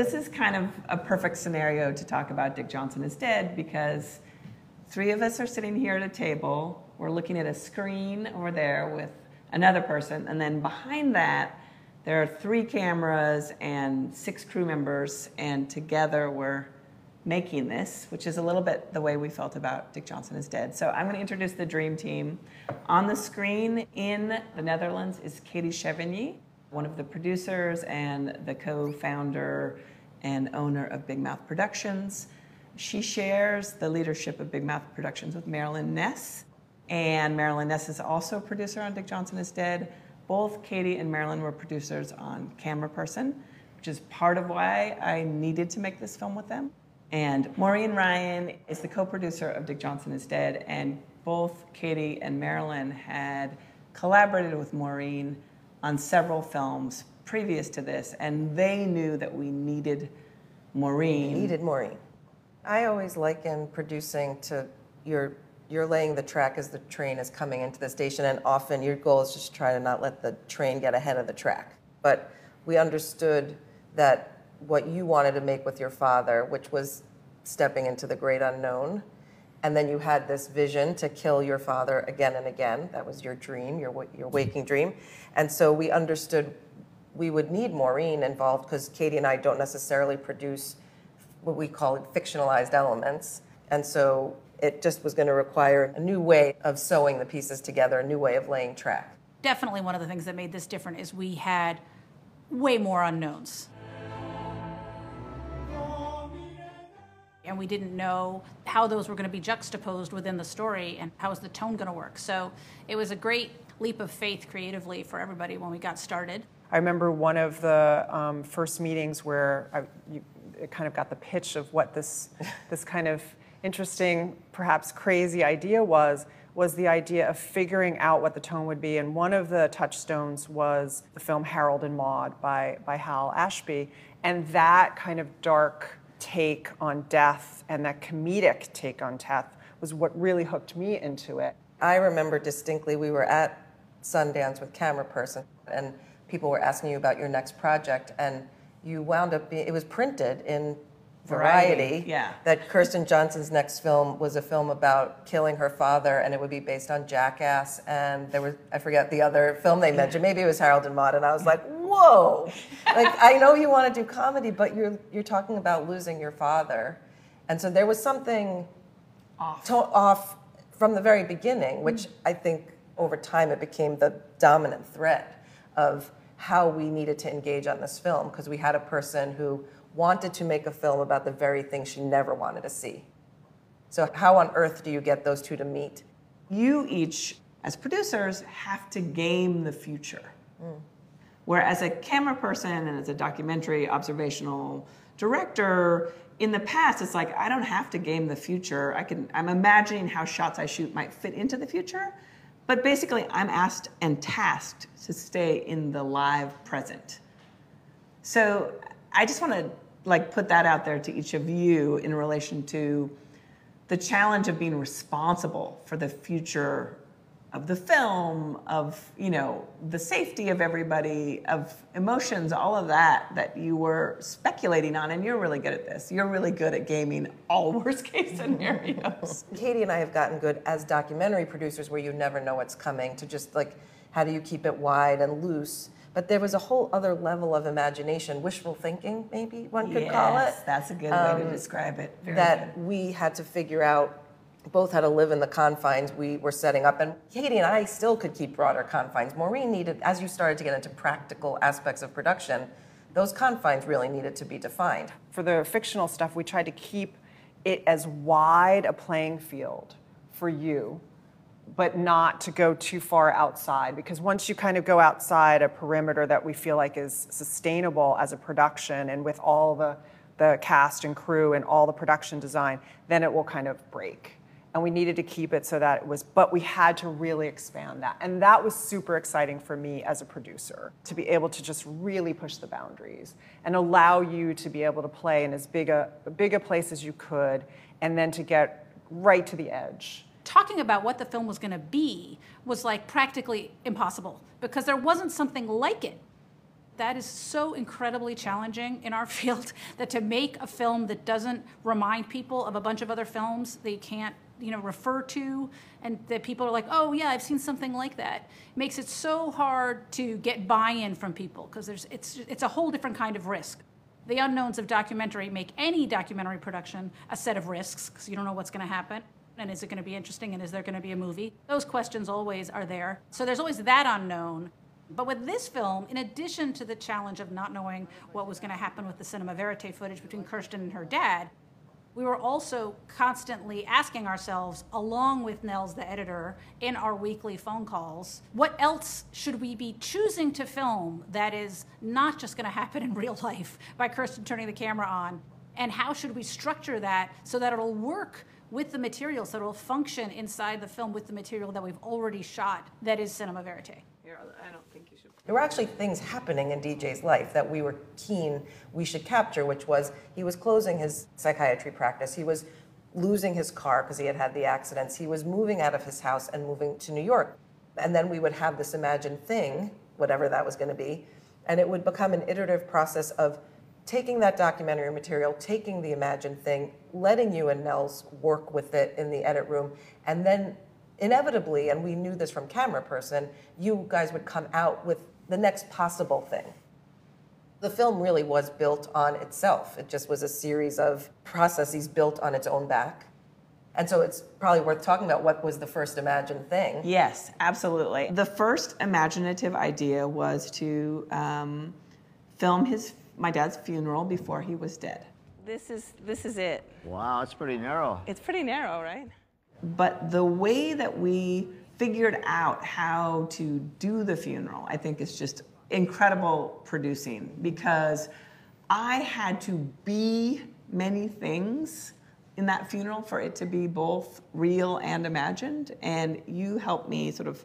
this is kind of a perfect scenario to talk about Dick Johnson is Dead because three of us are sitting here at a table. We're looking at a screen over there with another person, and then behind that, there are three cameras and six crew members, and together we're making this, which is a little bit the way we felt about Dick Johnson is Dead. So I'm going to introduce the dream team. On the screen in the Netherlands is Katy Chevigny, one of the producers and the co-founder and owner of Big Mouth Productions. She shares the leadership of Big Mouth Productions with Marilyn Ness, and Marilyn Ness is also a producer on Dick Johnson is Dead. Both Katy and Marilyn were producers on Cameraperson, which is part of why I needed to make this film with them. And Maureen Ryan is the co producer of Dick Johnson is Dead, and both Katy and Marilyn had collaborated with Maureen on several films previous to this, and they knew that we needed Maureen. Needed Maureen. I always liken producing to your you're laying the track as the train is coming into the station, and often your goal is just try to not let the train get ahead of the track. But we understood that what you wanted to make with your father, which was stepping into the great unknown, and then you had this vision to kill your father again and again. That was your dream, your your waking dream, and so we understood we would need Maureen involved because Katy and I don't necessarily produce what we call fictionalized elements, and so it just was going to require a new way of sewing the pieces together, a new way of laying track. Definitely one of the things that made this different is we had way more unknowns. And we didn't know how those were going to be juxtaposed within the story and how was the tone going to work. So it was a great leap of faith creatively for everybody when we got started. I remember one of the um, first meetings where I you, kind of got the pitch of what this, this kind of interesting, perhaps crazy idea was was the idea of figuring out what the tone would be. And one of the touchstones was the film Harold and Maude by, by Hal Ashby. And that kind of dark take on death and that comedic take on death was what really hooked me into it. I remember distinctly we were at Sundance with Cameraperson and people were asking you about your next project and you wound up being, it was printed in Variety, Variety, yeah. that Kirsten Johnson's next film was a film about killing her father, and it would be based on Jackass. And there was I forget the other film they mentioned. Maybe it was Harold and Maude, and I was like, whoa! like I know you want to do comedy, but you're you're talking about losing your father, and so there was something Off. to- off from the very beginning, which I think over time it became the dominant thread of how we needed to engage on this film because we had a person who wanted to make a film about the very thing she never wanted to see. So, how on earth do you get those two to meet? you each, as producers, have to game the future. Mm. Where as a camera person and as a documentary observational director, in the past, it's like I don't have to game the future. I can I'm imagining how shots I shoot might fit into the future. But basically I'm asked and tasked to stay in the live present. So I just want to like put that out there to each of you in relation to the challenge of being responsible for the future of the film, of you know the safety of everybody, of emotions, all of that that you were speculating on, and you're really good at this. You're really good at gaming all worst case scenarios. Katy and I have gotten good as documentary producers where you never know what's coming to just like how do you keep it wide and loose. But there was a whole other level of imagination, wishful thinking, maybe one could call it. Yes, that's a good way to um, describe it. Very that good. we had to figure out both had to live in the confines we were setting up. And Katy and I still could keep broader confines. Maureen needed, as you started to get into practical aspects of production, those confines really needed to be defined. For the fictional stuff, we tried to keep it as wide a playing field for you, but not to go too far outside. Because once you kind of go outside a perimeter that we feel like is sustainable as a production and with all the, the cast and crew and all the production design, then it will kind of break. And we needed to keep it so that it was, but we had to really expand that. And that was super exciting for me as a producer to be able to just really push the boundaries and allow you to be able to play in as big a, big a place as you could and then to get right to the edge. Talking about what the film was going to be was like practically impossible because there wasn't something like it. that is so incredibly challenging in our field that to make a film that doesn't remind people of a bunch of other films they can't you know refer to and that people are like oh yeah i've seen something like that. It makes it so hard to get buy-in from people because there's it's it's a whole different kind of risk. The unknowns of documentary make any documentary production a set of risks because you don't know what's going to happen and is it going to be interesting and is there going to be a movie? Those questions always are there. So there's always that unknown. But with this film, in addition to the challenge of not knowing what was going to happen with the cinema verite footage between Kirsten and her dad, we were also constantly asking ourselves, along with Nels, the editor, in our weekly phone calls, what else should we be choosing to film that is not just going to happen in real life by Kirsten turning the camera on? And how should we structure that so that it'll work with the material, so it'll function inside the film with the material that we've already shot that is cinema verite? I don't. There were actually things happening in DJ's life that we were keen we should capture, which was he was closing his psychiatry practice. He was losing his car because he had had the accidents. He was moving out of his house and moving to New York. And then we would have this imagined thing, whatever that was going to be, and it would become an iterative process of taking that documentary material, taking the imagined thing, letting you and Nels work with it in the edit room, and then inevitably, and we knew this from Cameraperson, you guys would come out with the next possible thing. The film really was built on itself. It just was a series of processes built on its own back. And so it's probably worth talking about what was the first imagined thing. Yes, absolutely. The first imaginative idea was to um, film his my dad's funeral before he was dead. This is this is it. Wow, it's pretty narrow. It's pretty narrow, right? But the way that we figured out how to do the funeral, I think, is just incredible producing because I had to be many things in that funeral for it to be both real and imagined. And you helped me sort of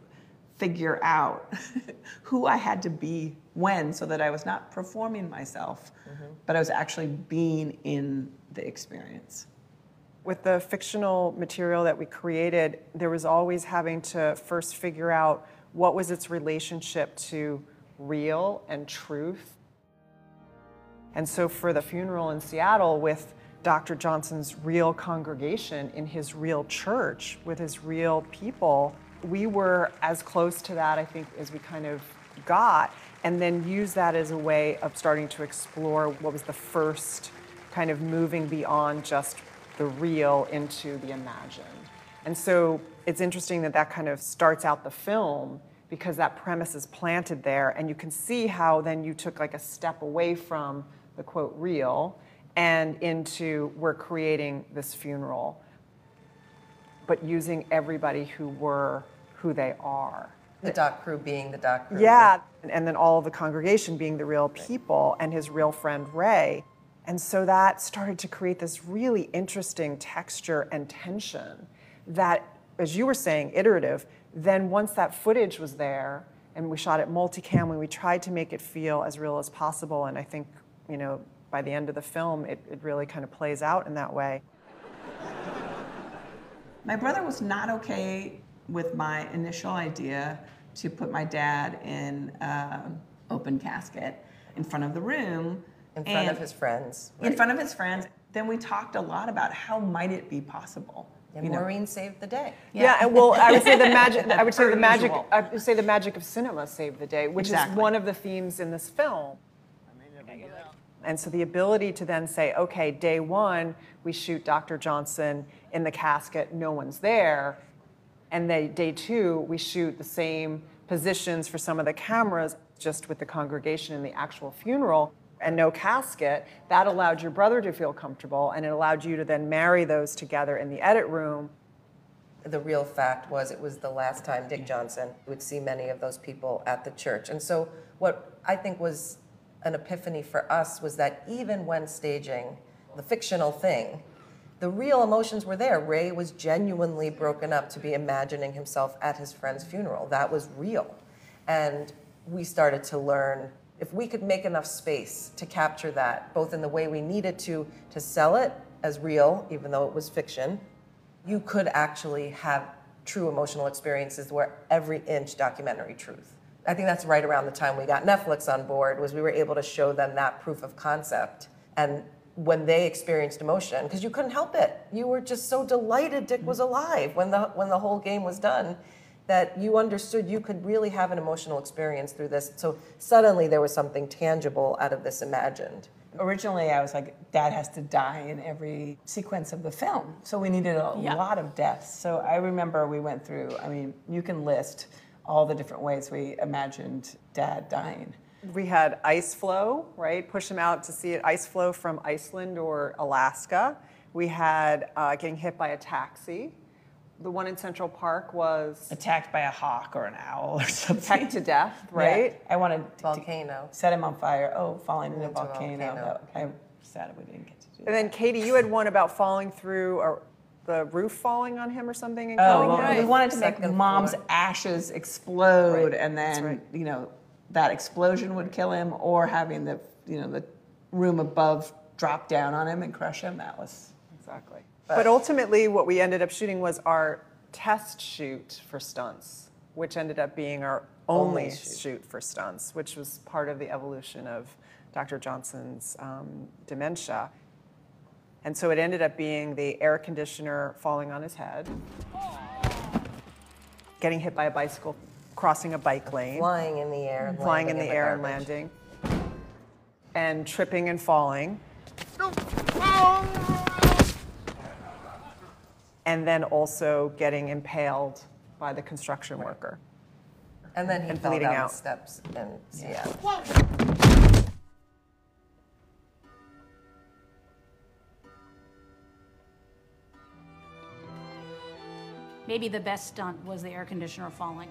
figure out who I had to be when so that I was not performing myself, mm-hmm. but I was actually being in the experience with the fictional material that we created, there was always having to first figure out what was its relationship to real and truth. And so for the funeral in Seattle with Dr. Johnson's real congregation in his real church with his real people, we were as close to that, I think, as we kind of got, and then use that as a way of starting to explore what was the first kind of moving beyond just the real into the imagined. And so it's interesting that that kind of starts out the film because that premise is planted there, and you can see how then you took like a step away from the quote real and into we're creating this funeral, but using everybody who were who they are. The doc crew being the doc crew. Yeah, and then all of the congregation being the real people and his real friend Ray. And so that started to create this really interesting texture and tension that, as you were saying, iterative. Then once that footage was there and we shot it multicam, we tried to make it feel as real as possible. And I think, you know, by the end of the film, it, it really kind of plays out in that way. My brother was not okay with my initial idea to put my dad in an open casket in front of the room in front and of his friends. Right? In front of his friends. Then we talked a lot about how might it be possible. And Maureen know? saved the day. Yeah. yeah, and well, I would say the magic. I would say the magic. I would say the magic of cinema saved the day, which exactly. is one of the themes in this film. And so the ability to then say, okay, day one, we shoot Dr. Johnson in the casket, no one's there. And then day two, we shoot the same positions for some of the cameras, just with the congregation in the actual funeral and no casket, that allowed your brother to feel comfortable and it allowed you to then marry those together in the edit room. The real fact was it was the last time Dick Johnson would see many of those people at the church. And so, what I think was an epiphany for us was that even when staging the fictional thing, the real emotions were there. Ray was genuinely broken up to be imagining himself at his friend's funeral. That was real. And we started to learn if we could make enough space to capture that, both in the way we needed to to sell it as real, even though it was fiction, you could actually have true emotional experiences where every inch documentary truth. I think that's right around the time we got Netflix on board was we were able to show them that proof of concept and when they experienced emotion because you couldn't help it. You were just so delighted Dick was alive when the when the whole game was done that you understood you could really have an emotional experience through this. So suddenly there was something tangible out of this imagined. Originally, I was like, Dad has to die in every sequence of the film. So we needed a Yeah. lot of deaths. So I remember we went through, I mean, you can list all the different ways we imagined Dad dying. We had ice floe, right? Push him out to see it ice floe from Iceland or Alaska. We had uh, getting hit by a taxi. The one in Central Park was Attacked by a hawk or an owl or something. pecked to death, Yeah. right? I wanted to- to Volcano. set him on fire. Oh, falling into a volcano. volcano. I'm sad we didn't get to do that. And then Katy, you had one about falling through or the roof falling on him or something and Oh, killing well, him. we wanted to make mom's floor. ashes explode, Right, and then right. you know that explosion would kill him, or having the you know the room above drop down on him and crush him. That was Exactly. But ultimately, what we ended up shooting was our test shoot for stunts, which ended up being our only, Only shoot. shoot. for stunts, which was part of the evolution of Dr. Johnson's um, dementia. And so it ended up being the air conditioner falling on his head, getting hit by a bicycle, crossing a bike lane, Flying in the air and flying in landing the air and landing, and tripping and falling. And then also getting impaled by the construction worker. And then he And fell bleeding down out. the steps in Seattle. Maybe the best stunt was the air conditioner falling.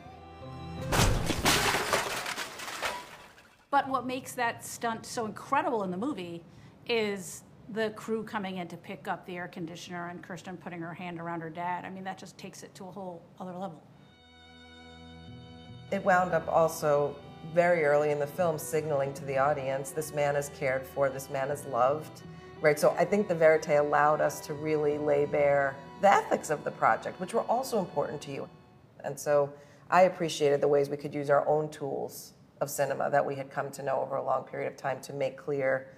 But what makes that stunt so incredible in the movie is the crew coming in to pick up the air conditioner and Kirsten putting her hand around her dad. I mean, that just takes it to a whole other level. It wound up also very early in the film signaling to the audience this man is cared for, this man is loved. Right, so I think the Verite allowed us to really lay bare the ethics of the project, which were also important to you. And so I appreciated the ways we could use our own tools of cinema that we had come to know over a long period of time to make clear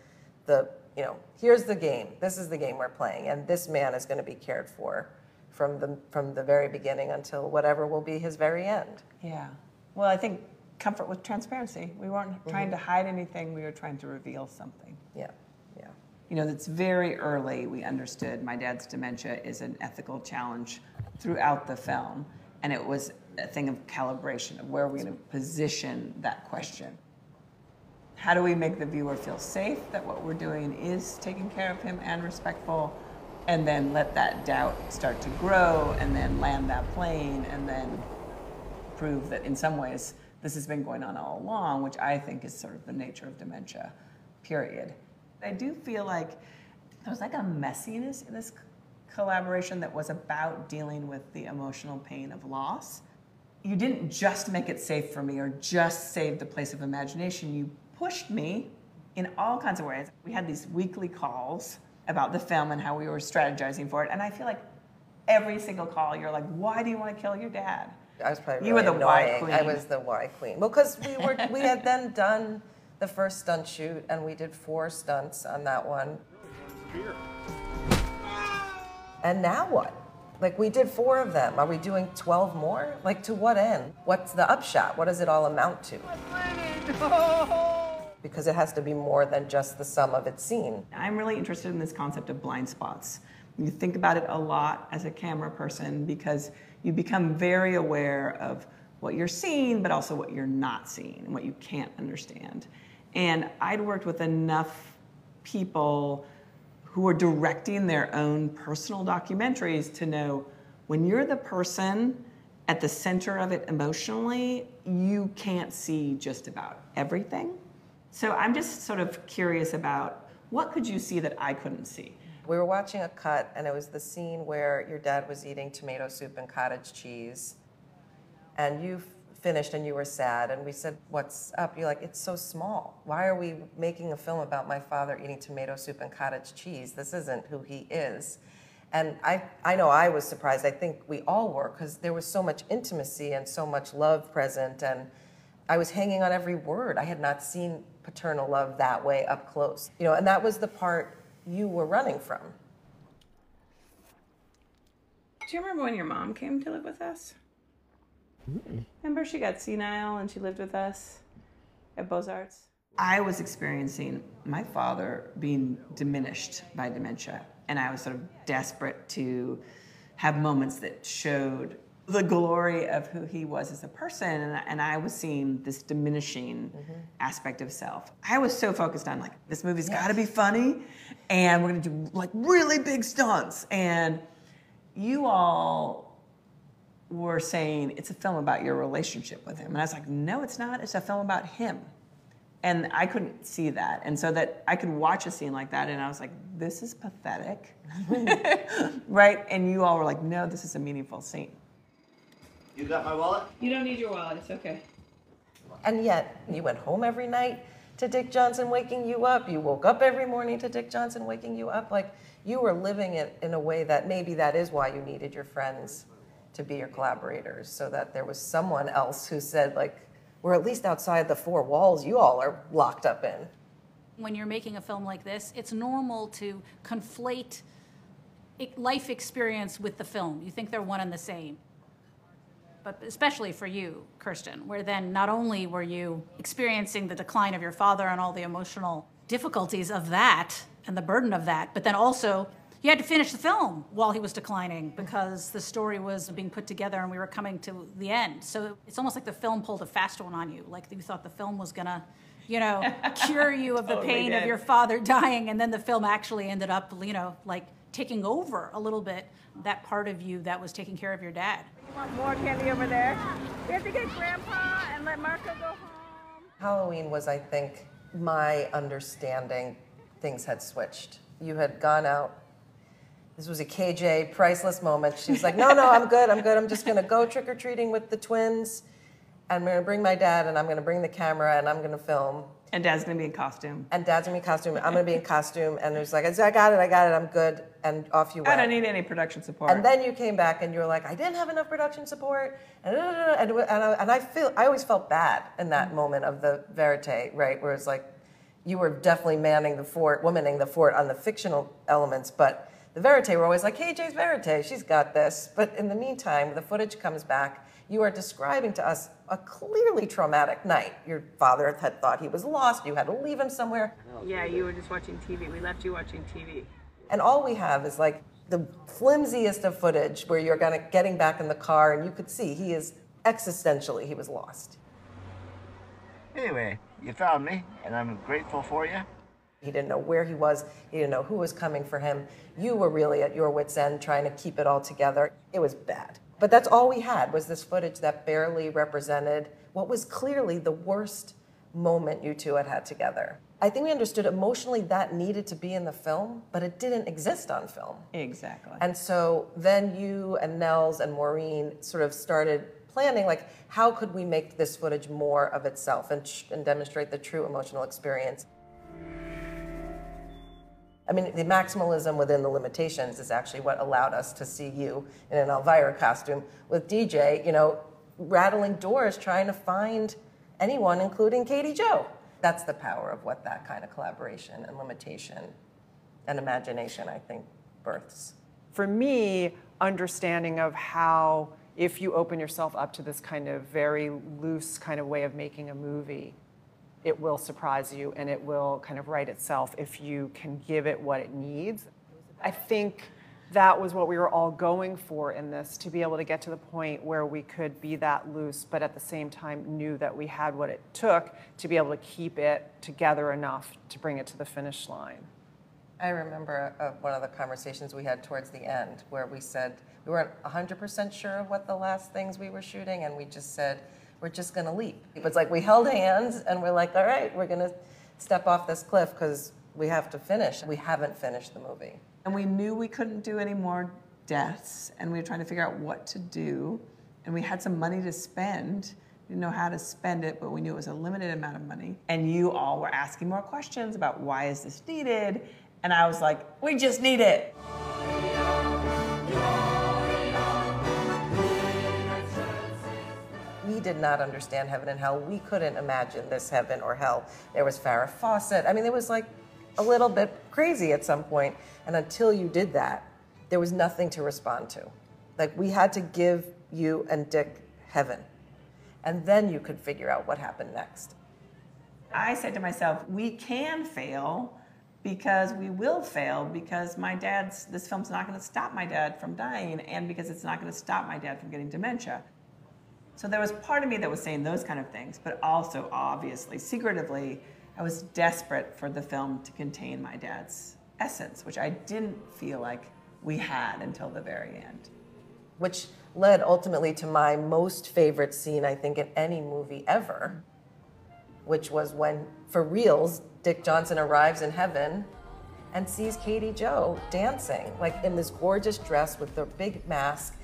the, you know, here's the game. This is the game we're playing, and this man is going to be cared for from the from the very beginning until whatever will be his very end. yeah. Well, I think comfort with transparency. We weren't mm-hmm. trying to hide anything. We were trying to reveal something. Yeah, yeah. You know, it's very early we understood my dad's dementia is an ethical challenge throughout the film. And it was a thing of calibration of where we're we going to position that question. How do we make the viewer feel safe that what we're doing is taking care of him and respectful? And then let that doubt start to grow and then land that plane and then prove that in some ways this has been going on all along, which I think is sort of the nature of dementia, period. I do feel like there was like a messiness in this collaboration that was about dealing with the emotional pain of loss. You didn't just make it safe for me or just save the place of imagination. You pushed me in all kinds of ways. We had these weekly calls about the film and how we were strategizing for it. And I feel like every single call, you're like, why do you want to kill your dad? I was probably You were really the why annoying. I queen. was the why queen. Well, because we were we had then done the first stunt shoot, and we did four stunts on that one. And now what? Like we did four of them. Are we doing twelve more? Like to what end? What's the upshot? What does it all amount to? Because it has to be more than just the sum of its scene. I'm really interested in this concept of blind spots. You think about it a lot as a camera person because you become very aware of what you're seeing, but also what you're not seeing and what you can't understand. And I'd worked with enough people who were directing their own personal documentaries to know when you're the person at the center of it emotionally, you can't see just about everything. So I'm just sort of curious about what could you see that I couldn't see? We were watching a cut, and it was the scene where your dad was eating tomato soup and cottage cheese. And you finished and you were sad. And we said, What's up? You're like, It's so small. Why are we making a film about my father eating tomato soup and cottage cheese? This isn't who he is. And I, I know I was surprised. I think we all were because there was so much intimacy and so much love present. And I was hanging on every word. I had not seen paternal love that way up close. You know, and that was the part you were running from. Do you remember when your mom came to live with us? Remember she got senile and she lived with us at Beaux Arts? I was experiencing my father being diminished by dementia, and I was sort of desperate to have moments that showed the glory of who he was as a person, and, and I was seeing this diminishing mm-hmm. aspect of self. I was so focused on like this movie's got to be funny, and we're gonna do like really big stunts, and you all were saying it's a film about your relationship with him. And I was like, no, it's not. It's a film about him. And I couldn't see that. And so that I could watch a scene like that and I was like, this is pathetic. right? And you all were like, no, this is a meaningful scene. You got my wallet? You don't need your wallet. It's okay. And yet, you went home every night to Dick Johnson waking you up. You woke up every morning to Dick Johnson waking you up. Like, you were living it in a way that maybe that is why you needed your friends to be your collaborators, so that there was someone else who said, like, we're at least outside the four walls you all are locked up in. When you're making a film like this, it's normal to conflate life experience with the film. You think they're one and the same. But especially for you, Kirsten, where then not only were you experiencing the decline of your father and all the emotional difficulties of that and the burden of that, but then also you had to finish the film while he was declining because the story was being put together and we were coming to the end. So it's almost like the film pulled a fast one on you, like you thought the film was gonna, you know, cure you of the Totally pain of your father dying, and then the film actually ended up, you know, like taking over a little bit that part of you that was taking care of your dad. You want more candy over there? We have to get Grandpa and let Marco go home. Halloween was, I think, my understanding things had switched. You had gone out. This was a KJ priceless moment. She was like, "No, no, I'm good. I'm good. I'm just gonna go trick or treating with the twins. I'm gonna bring my dad, and I'm gonna bring the camera, and I'm gonna film. And dad's gonna be in costume. And dad's gonna be in costume. I'm gonna be in costume." And it was like, "I got it. I got it. I'm good." And off you went. I don't need any production support. And then you came back and you were like, I didn't have enough production support, and and, and, I, and I feel I always felt bad in that mm-hmm. moment of the verite, right, where it's like you were definitely manning the fort, womaning the fort on the fictional elements, but the verite were always like, Hey, Jay's verite, she's got this. But in the meantime, the footage comes back. You are describing to us a clearly traumatic night. Your father had thought he was lost. You had to leave him somewhere. Yeah, you were just watching TV. We left you watching TV. And all we have is like the flimsiest of footage where you're gonna getting back in the car and you could see he is existentially he was lost. Anyway, you found me, and I'm grateful for you. He didn't know where he was. He didn't know who was coming for him. You were really at your wits' end trying to keep it all together. It was bad. But that's all we had was this footage that barely represented what was clearly the worst moment you two had had together. I think we understood emotionally that needed to be in the film, but it didn't exist on film. exactly. And so then you and Nels and Maureen sort of started planning, like, how could we make this footage more of itself and, sh- and demonstrate the true emotional experience? I mean, the maximalism within the limitations is actually what allowed us to see you in an Elvira costume with DJ, you know, rattling doors trying to find anyone, including Katie Joe. That's the power of what that kind of collaboration and limitation and imagination, I think, births. for me, understanding of how if you open yourself up to this kind of very loose kind of way of making a movie, it will surprise you and it will kind of write itself if you can give it what it needs. I think that was what we were all going for in this to be able to get to the point where we could be that loose, but at the same time knew that we had what it took to be able to keep it together enough to bring it to the finish line. I remember uh, one of the conversations we had towards the end where we said we weren't 100% sure of what the last things we were shooting, and we just said, we're just going to leap. It was like we held hands and we're like, all right, we're going to step off this cliff because we have to finish. We haven't finished the movie. And we knew we couldn't do any more deaths, and we were trying to figure out what to do. And we had some money to spend. We didn't know how to spend it, but we knew it was a limited amount of money. And you all were asking more questions about why is this needed? And I was like, we just need it. We did not understand heaven and hell. We couldn't imagine this heaven or hell. There was Farrah Fawcett. I mean, it was like a little bit crazy at some point. And until you did that, there was nothing to respond to. Like we had to give you and Dick heaven. And then you could figure out what happened next. I said to myself, we can fail because we will fail because my dad's, this film's not going to stop my dad from dying and because it's not going to stop my dad from getting dementia. So there was part of me that was saying those kind of things, but also obviously, secretively, I was desperate for the film to contain my dad's essence, which I didn't feel like we had until the very end. Which led ultimately to my most favorite scene, I think, in any movie ever, which was when, for reals, Dick Johnson arrives in heaven and sees Katie Joe dancing, like in this gorgeous dress with the big mask.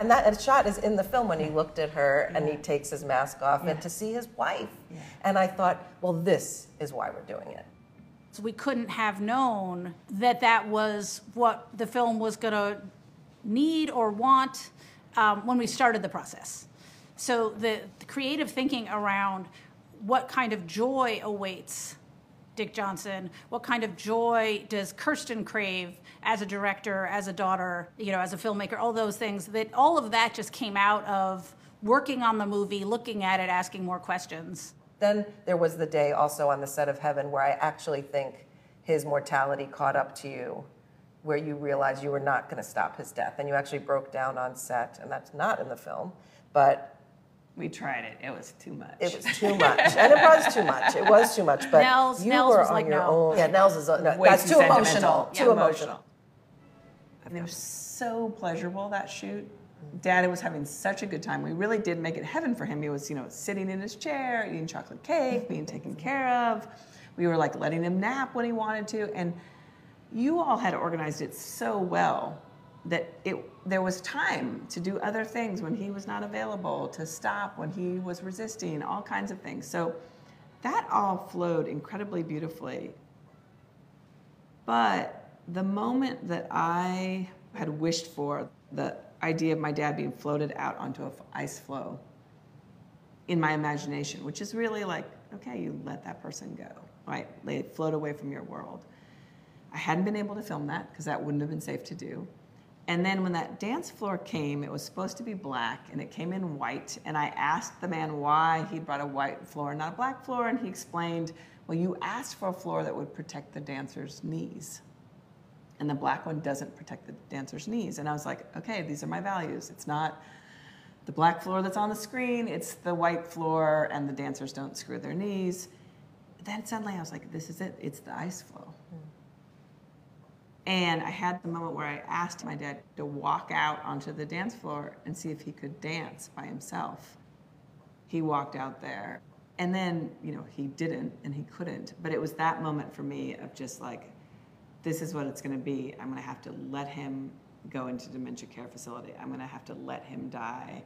And that shot is in the film when he looked at her and he takes his mask off and to see his wife. And I thought, well, this is why we're doing it. So we couldn't have known that that was what the film was going to need or want um, when we started the process. So the, the creative thinking around what kind of joy awaits Dick Johnson, what kind of joy does Kirsten crave as a director, as a daughter, you know, as a filmmaker, all those things, that all of that just came out of working on the movie, looking at it, asking more questions. Then there was the day also on the set of Heaven where I actually think his mortality caught up to you, where you realized you were not going to stop his death. And you actually broke down on set, and that's not in the film, but We tried it, it was too much. it was too much. and it was too much. It was too much. But Nels- you Nels were was on like, your no. own. Yeah, Nels is no, Way that's too too, emotional. Yeah, Too emotional. emotional. And it was so pleasurable that shoot. Dad was having such a good time. We really did make it heaven for him. He was, you know, sitting in his chair, eating chocolate cake, being taken care of. We were like letting him nap when he wanted to. And you all had organized it so well that it there was time to do other things when he was not available, to stop when he was resisting, all kinds of things. So that all flowed incredibly beautifully. But the moment that I had wished for, the idea of my dad being floated out onto an ice floe in my imagination, which is really like, okay, you let that person go, right? They float away from your world. I hadn't been able to film that because that wouldn't have been safe to do. And then when that dance floor came, it was supposed to be black and it came in white. And I asked the man why he brought a white floor, not a black floor. And he explained, well, you asked for a floor that would protect the dancer's knees. And the black one doesn't protect the dancer's knees. And I was like, okay, these are my values. It's not the black floor that's on the screen, it's the white floor, and the dancers don't screw their knees. Then suddenly I was like, this is it, it's the ice floe. And I had the moment where I asked my dad to walk out onto the dance floor and see if he could dance by himself. He walked out there. And then, you know, he didn't and he couldn't. But it was that moment for me of just like, this is what it's going to be. I'm going to have to let him go into dementia care facility. I'm going to have to let him die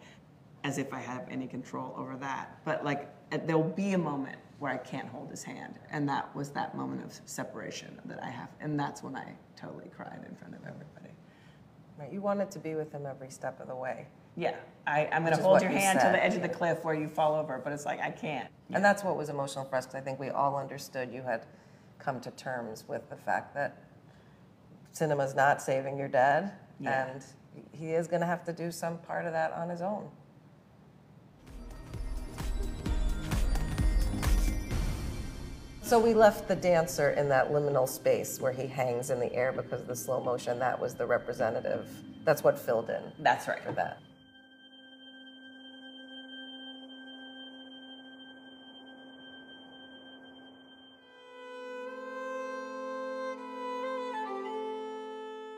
as if I have any control over that. But like, there'll be a moment where I can't hold his hand. And that was that moment of separation that I have. And that's when I totally cried in front of everybody. Right, you wanted to be with him every step of the way. Yeah, I, I'm going to hold your you hand to the edge of the cliff where you fall over, but it's like, I can't. And that's what was emotional for us because I think we all understood you had come to terms with the fact that cinema's not saving your dad, Yeah. and he is going to have to do some part of that on his own. So we left the dancer in that liminal space where he hangs in the air because of the slow motion. That was the representative. That's what filled in That's right. for that.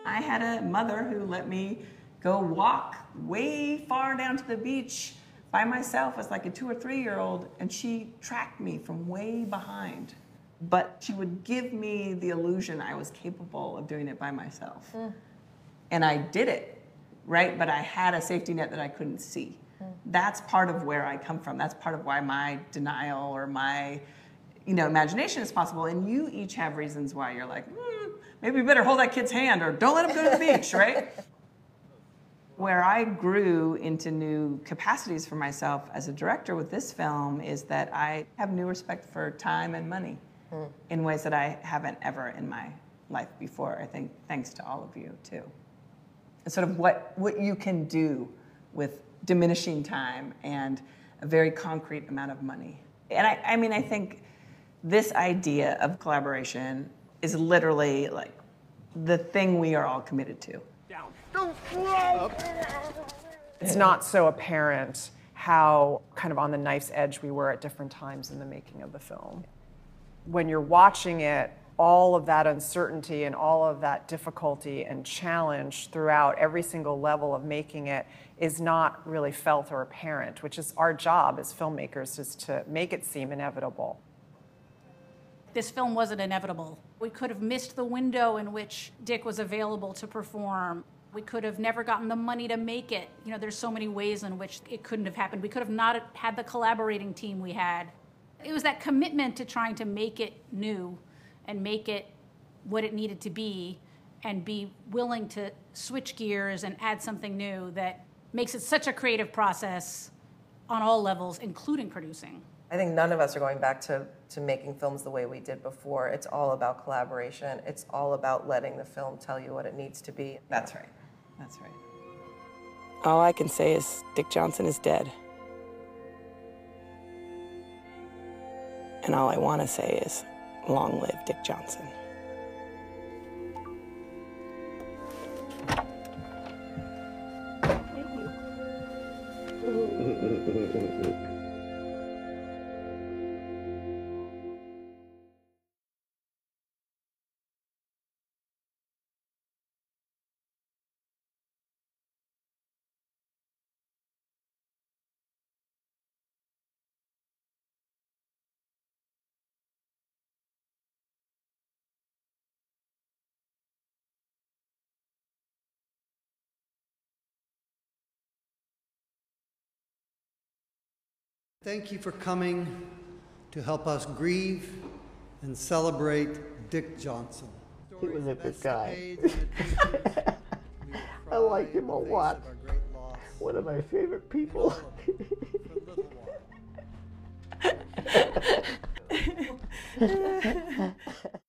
I had a mother who let me go walk way far down to the beach by myself as like a two or three year old, and she tracked me from way behind. But she would give me the illusion I was capable of doing it by myself. And I did it, right? But I had a safety net that I couldn't see. That's part of where I come from. That's part of why my denial or my you know, imagination is possible. And you each have reasons why you're like, hmm, maybe we better hold that kid's hand or don't let him go to the beach, right? Where I grew into new capacities for myself as a director with this film is that I have new respect for time and money hmm. in ways that I haven't ever in my life before. I think thanks to all of you too. And sort of what, what you can do with diminishing time and a very concrete amount of money. And I, I mean, I think this idea of collaboration is literally like the thing we are all committed to. It's not so apparent how kind of on the knife's edge we were at different times in the making of the film. When you're watching it, all of that uncertainty and all of that difficulty and challenge throughout every single level of making it is not really felt or apparent, which is our job as filmmakers is to make it seem inevitable. This film wasn't inevitable. We could have missed the window in which Dick was available to perform. We could have never gotten the money to make it. You know, there's so many ways in which it couldn't have happened. We could have not had the collaborating team we had. It was that commitment to trying to make it new and make it what it needed to be and be willing to switch gears and add something new that makes it such a creative process on all levels, including producing. I think none of us are going back to, to making films the way we did before. It's all about collaboration. It's all about letting the film tell you what it needs to be. That's right. That's right. All I can say is Dick Johnson is dead. And all I want to say is long live Dick Johnson. Thank you for coming to help us grieve and celebrate Dick Johnson. He was a good guy. I liked him a lot. One of my favorite people.